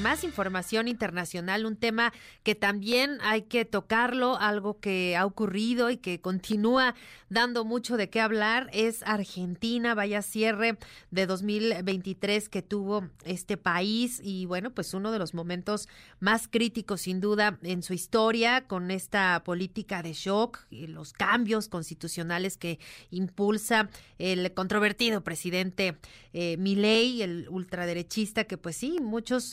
más información internacional, un tema que también hay que tocarlo, algo que ha ocurrido y que continúa dando mucho de qué hablar, es Argentina, vaya cierre de 2023 que tuvo este país y bueno, pues uno de los momentos más críticos sin duda en su historia con esta política de shock y los cambios constitucionales que impulsa el controvertido presidente eh, Milei, el ultraderechista que pues sí, muchos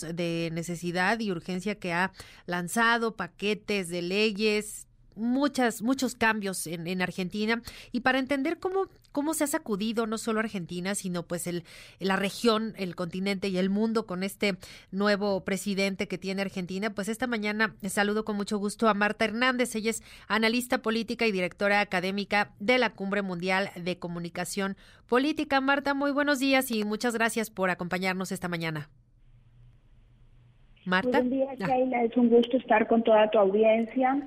de necesidad y urgencia que ha lanzado, paquetes de leyes, muchas, muchos cambios en, en, Argentina y para entender cómo, cómo se ha sacudido no solo Argentina, sino pues el, la región, el continente y el mundo con este nuevo presidente que tiene Argentina, pues esta mañana saludo con mucho gusto a Marta Hernández, ella es analista política y directora académica de la Cumbre Mundial de Comunicación Política. Marta, muy buenos días y muchas gracias por acompañarnos esta mañana. Marta. Buen día, Sheila. Es un gusto estar con toda tu audiencia.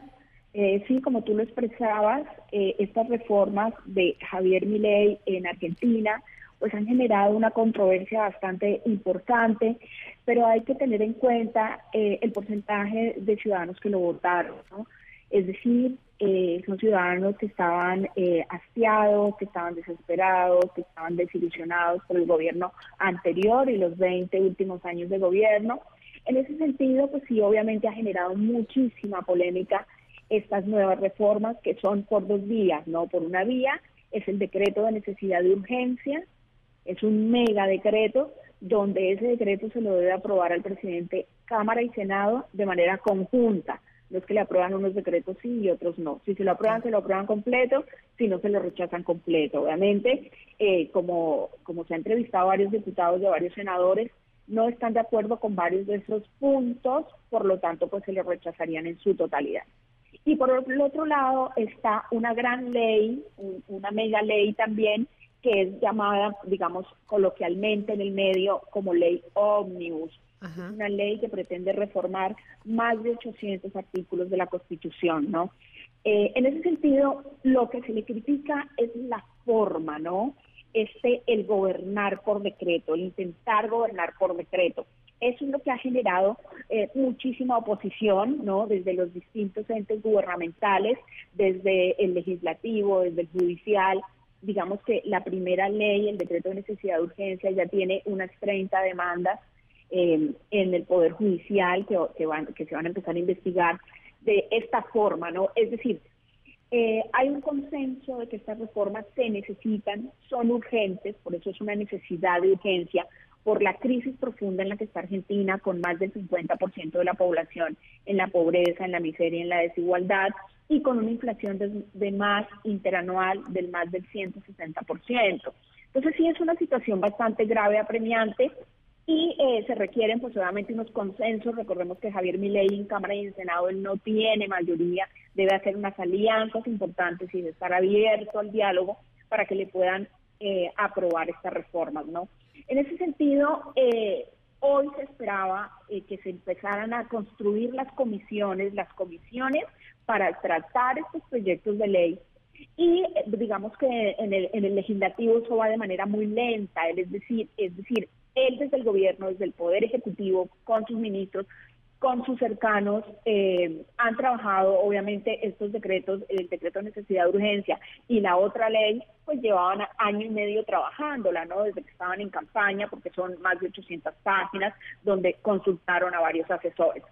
Eh, sí, como tú lo expresabas, eh, estas reformas de Javier Milei en Argentina pues han generado una controversia bastante importante, pero hay que tener en cuenta eh, el porcentaje de ciudadanos que lo votaron, ¿no? Es decir, son ciudadanos que estaban hastiados, que estaban desesperados, que estaban desilusionados por el gobierno anterior y los 20 últimos años de gobierno, en ese sentido, pues sí, obviamente ha generado muchísima polémica estas nuevas reformas que son por dos vías, ¿no? Por una vía es el decreto de necesidad de urgencia, es un mega decreto donde ese decreto se lo debe aprobar al presidente Cámara y Senado de manera conjunta. No es que le aprueban unos decretos sí y otros no. Si se lo aprueban, se lo aprueban completo, si no, se lo rechazan completo. Obviamente, eh, como, como se ha entrevistado varios diputados y a varios senadores, no están de acuerdo con varios de esos puntos, por lo tanto, pues se le rechazarían en su totalidad. Y por el otro lado está una gran ley, una mega ley también, que es llamada, digamos, coloquialmente en el medio como ley omnibus. Una ley que pretende reformar más de 800 artículos de la Constitución, ¿no? Eh, en ese sentido, lo que se le critica es la forma, ¿no? Este el gobernar por decreto, el intentar gobernar por decreto. Eso es lo que ha generado eh, muchísima oposición, ¿no? Desde los distintos entes gubernamentales, desde el legislativo, desde el judicial. Digamos que la primera ley, el decreto de necesidad de urgencia, ya tiene unas 30 demandas eh, en el Poder Judicial que, que, van, que se van a empezar a investigar de esta forma, ¿no? Es decir, eh, hay un consenso de que estas reformas se necesitan, son urgentes, por eso es una necesidad de urgencia, por la crisis profunda en la que está Argentina, con más del 50% de la población en la pobreza, en la miseria, en la desigualdad, y con una inflación de, de más interanual del más del 160%. Entonces sí es una situación bastante grave, apremiante, y eh, se requieren pues obviamente unos consensos. Recordemos que Javier Milei en Cámara y en Senado él no tiene mayoría, debe hacer unas alianzas importantes y estar abierto al diálogo para que le puedan eh, aprobar estas reformas, ¿no? En ese sentido, eh, hoy se esperaba que se empezaran a construir las comisiones, las comisiones para tratar estos proyectos de ley y digamos que en el, en el legislativo eso va de manera muy lenta, es decir, es decir, él desde el gobierno, desde el Poder Ejecutivo, con sus ministros, con sus cercanos, eh, han trabajado, obviamente, estos decretos, el decreto de necesidad de urgencia y la otra ley, pues llevaban año y medio trabajándola, ¿no? Desde que estaban en campaña, porque son más de 800 páginas, donde consultaron a varios asesores.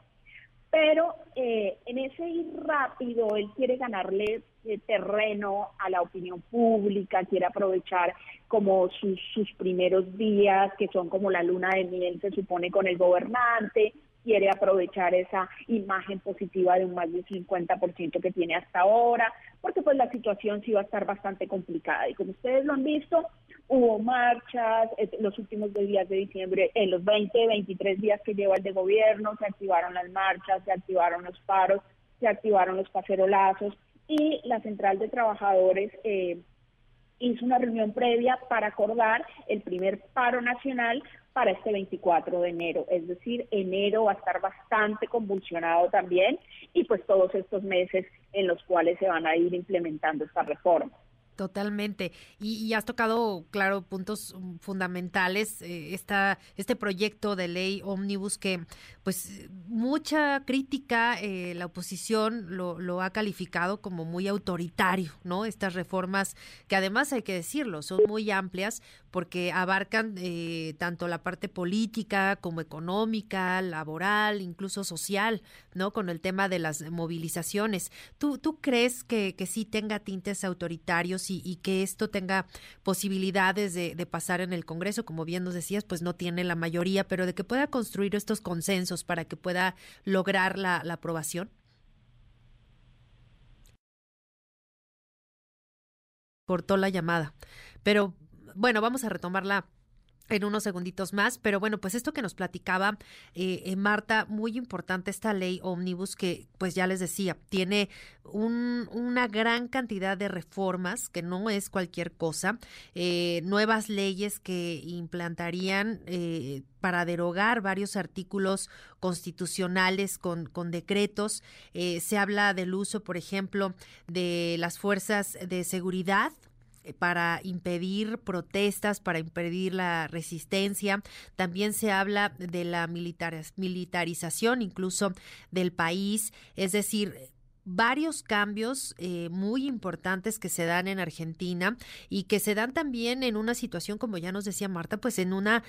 Pero eh, en ese ir rápido, él quiere ganarle eh, terreno a la opinión pública, quiere aprovechar como sus, sus primeros días, que son como la luna de miel, se supone, con el gobernante, quiere aprovechar esa imagen positiva de un más del 50% que tiene hasta ahora, porque pues la situación sí va a estar bastante complicada. Y como ustedes lo han visto, hubo marchas los últimos dos días de diciembre, en los 20, 23 días que lleva el de gobierno, se activaron las marchas, se activaron los paros, se activaron los cacerolazos y la Central de Trabajadores eh, hizo una reunión previa para acordar el primer paro nacional para este 24 de enero. Es decir, enero va a estar bastante convulsionado también y pues todos estos meses en los cuales se van a ir implementando esta reforma. Totalmente. Y, has tocado, claro, puntos mm, fundamentales. Eh, este proyecto de ley ómnibus que, pues, mucha crítica, eh, la oposición lo, lo, ha calificado como muy autoritario, ¿no? Estas reformas que además hay que decirlo, son muy amplias porque abarcan eh, tanto la parte política como económica, laboral, incluso social, ¿no? Con el tema de las movilizaciones. ¿Tú, tú crees que, que sí tenga tintes autoritarios? Y, que esto tenga posibilidades de, pasar en el Congreso, como bien nos decías, pues no tiene la mayoría, pero de que pueda construir estos consensos para que pueda lograr la, la aprobación? Cortó la llamada. Pero bueno, vamos a retomarla en unos segunditos más, pero bueno, pues esto que nos platicaba eh, eh, Marta, muy importante esta ley ómnibus que, pues ya les decía, tiene un, una gran cantidad de reformas, que no es cualquier cosa, eh, nuevas leyes que implantarían para derogar varios artículos constitucionales con, con decretos. se habla del uso, por ejemplo, de las fuerzas de seguridad eh, para impedir protestas, para impedir la resistencia. También se habla de la militarización incluso del país, es decir, varios cambios eh, muy importantes que se dan en Argentina y que se dan también en una situación, como ya nos decía Marta, pues en una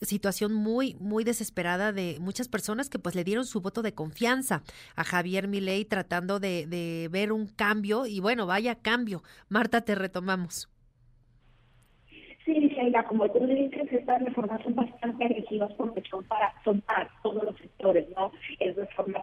situación muy, muy desesperada de muchas personas que pues le dieron su voto de confianza a Javier Milei tratando de, ver un cambio y bueno, vaya cambio. Marta, te retomamos. Sí, Sheila, como tú dices, estas reformas son bastante agresivas porque son para, son para todos los sectores, ¿no? Es reforma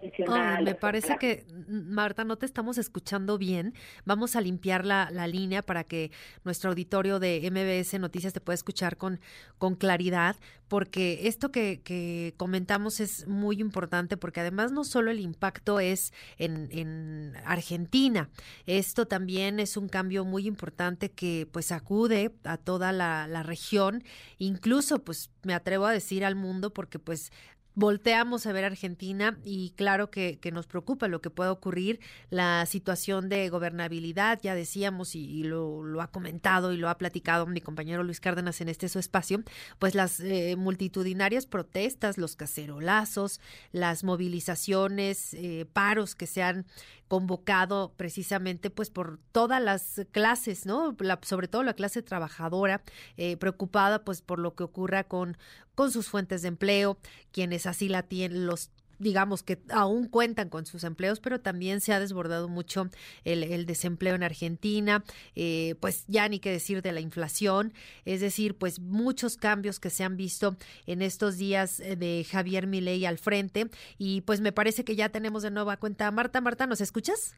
pensional. me parece que, Marta, no te estamos escuchando bien. Vamos a limpiar la, la línea para que nuestro auditorio de MBS Noticias te pueda escuchar con, con claridad, porque esto que, que comentamos es muy importante, porque además no solo el impacto es en, en Argentina, esto también es un cambio muy importante que pues acude a toda la, la región, incluso pues me atrevo a decir al mundo porque pues volteamos a ver Argentina y claro que, nos preocupa lo que pueda ocurrir, la situación de gobernabilidad, ya decíamos y, lo, lo, ha comentado y lo ha platicado mi compañero Luis Cárdenas en este su espacio, pues las eh, multitudinarias protestas, los cacerolazos, las movilizaciones, eh, paros que se han convocado precisamente pues por todas las clases, ¿no? sobre todo la clase trabajadora, eh, preocupada pues por lo que ocurra con, con sus fuentes de empleo, quienes así la tienen, los digamos que aún cuentan con sus empleos, pero también se ha desbordado mucho el, desempleo en Argentina, eh, pues ya ni qué decir de la inflación, es decir, pues muchos cambios que se han visto en estos días eh, de Javier Milei al frente y pues me parece que ya tenemos de nueva cuenta Marta. Marta, ¿nos escuchas?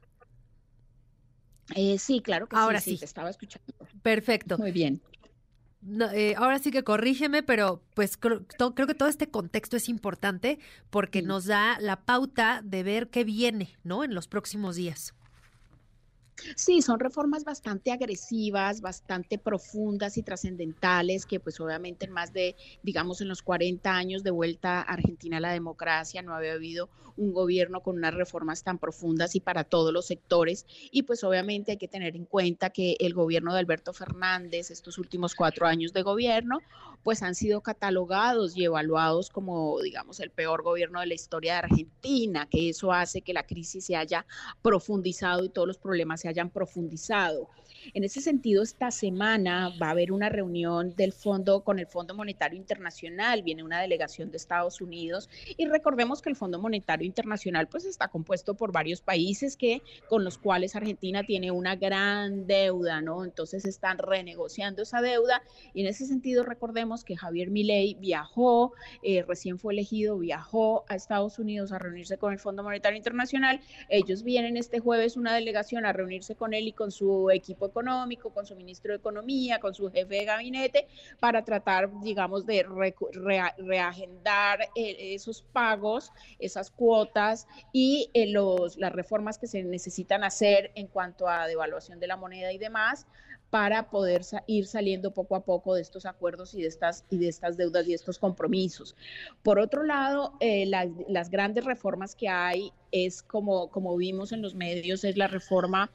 Eh, sí, claro que Ahora sí, sí. Te estaba escuchando. Perfecto. Muy bien. Eh, ahora sí que corrígeme, pero pues creo, creo, que todo este contexto es importante porque nos da la pauta de ver qué viene, ¿no? En los próximos días. Sí, son reformas bastante agresivas, bastante profundas y trascendentales que pues obviamente en más de, digamos, en los 40 años de vuelta a Argentina a la democracia no había habido un gobierno con unas reformas tan profundas y para todos los sectores. Y pues obviamente hay que tener en cuenta que el gobierno de Alberto Fernández, estos últimos cuatro años de gobierno, pues han sido catalogados y evaluados como, digamos, el peor gobierno de la historia de Argentina, que eso hace que la crisis se haya profundizado y todos los problemas se hayan profundizado. En ese sentido, esta semana va a haber una reunión del fondo con el Fondo Monetario Internacional, viene una delegación de Estados Unidos y recordemos que el Fondo Monetario Internacional pues está compuesto por varios países que con los cuales Argentina tiene una gran deuda, ¿no? Entonces están renegociando esa deuda y en ese sentido recordemos que Javier Milei viajó, eh, recién fue elegido, viajó a Estados Unidos a reunirse con el Fondo Monetario Internacional. Ellos vienen este jueves una delegación a reunirse con él y con su equipo económico, con su ministro de Economía, con su jefe de gabinete, para tratar, digamos, de reagendar eh, esos pagos, esas cuotas y eh, los, las reformas que se necesitan hacer en cuanto a devaluación de la moneda y demás para poder ir saliendo poco a poco de estos acuerdos y de estas, y de estas deudas y estos compromisos. Por otro lado, eh, las, las, grandes reformas que hay es como, como vimos en los medios, es la reforma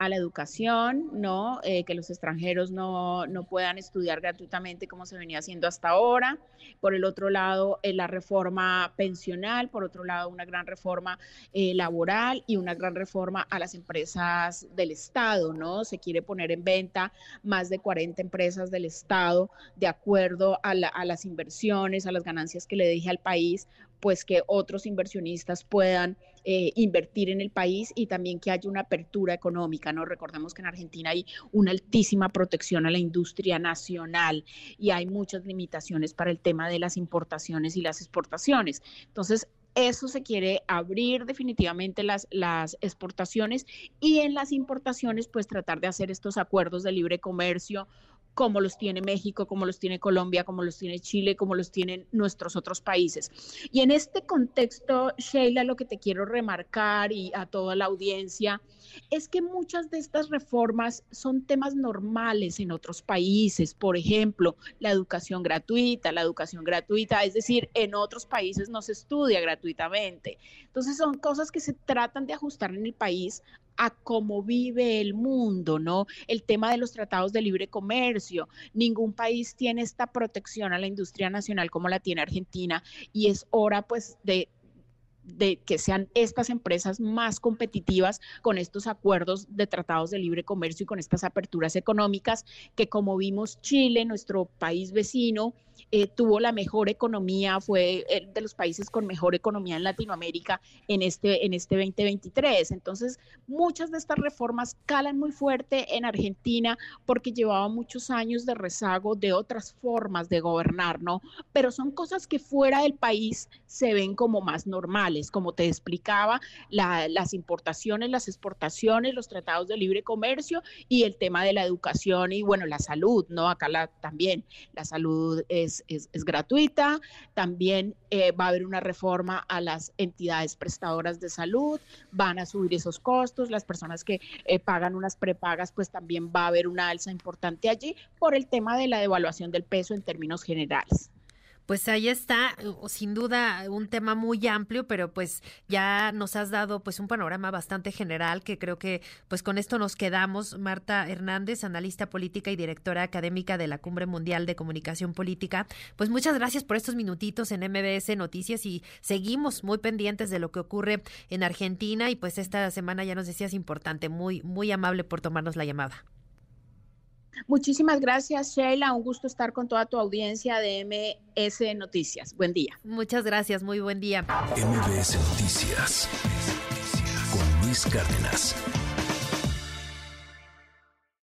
a la educación, ¿no? Eh, que los extranjeros no, no, puedan estudiar gratuitamente como se venía haciendo hasta ahora. Por el otro lado, eh, la reforma pensional, por otro lado, una gran reforma eh, laboral y una gran reforma a las empresas del Estado, ¿no? Se quiere poner en venta más de 40 empresas del Estado de acuerdo a, a las inversiones, a las ganancias que le deje al país pues que otros inversionistas puedan eh, invertir en el país y también que haya una apertura económica. ¿no? Recordemos que en Argentina hay una altísima protección a la industria nacional y hay muchas limitaciones para el tema de las importaciones y las exportaciones. Entonces, eso se quiere abrir definitivamente las, las exportaciones y en las importaciones, pues tratar de hacer estos acuerdos de libre comercio como los tiene México, como los tiene Colombia, como los tiene Chile, como los tienen nuestros otros países. Y en este contexto, Sheila, lo que te quiero remarcar y a toda la audiencia es que muchas de estas reformas son temas normales en otros países. Por ejemplo, la educación gratuita, la educación gratuita, es decir, en otros países no se estudia gratuitamente. Entonces son cosas que se tratan de ajustar en el país a cómo vive el mundo, ¿no? El tema de los tratados de libre comercio. Ningún país tiene esta protección a la industria nacional como la tiene Argentina y es hora pues de que sean estas empresas más competitivas con estos acuerdos de tratados de libre comercio y con estas aperturas económicas que como vimos Chile, nuestro país vecino, eh, tuvo la mejor economía, fue de los países con mejor economía en Latinoamérica en este, en este 2023. Entonces, muchas de estas reformas calan muy fuerte en Argentina porque llevaba muchos años de rezago de otras formas de gobernar, ¿no? Pero son cosas que fuera del país se ven como más normales, como te explicaba, las importaciones, las exportaciones, los tratados de libre comercio y el tema de la educación y, bueno, la salud, ¿no? Acá la, también la salud es es, gratuita. También eh, va a haber una reforma a las entidades prestadoras de salud, van a subir esos costos. Las personas que eh, pagan unas prepagas, pues también va a haber una alza importante allí por el tema de la devaluación del peso en términos generales. Pues ahí está, sin duda un tema muy amplio, pero pues ya nos has dado pues un panorama bastante general que creo que pues con esto nos quedamos. Marta Hernández, analista política y directora académica de la Cumbre Mundial de Comunicación Política. Pues muchas gracias por estos minutitos en MBS Noticias y seguimos muy pendientes de lo que ocurre en Argentina y pues esta semana ya nos decías importante, muy muy amable por tomarnos la llamada. Muchísimas gracias, Sheila. Un gusto estar con toda tu audiencia de MS Noticias. Buen día. Muchas gracias, muy buen día. MBS Noticias con Luis Cárdenas.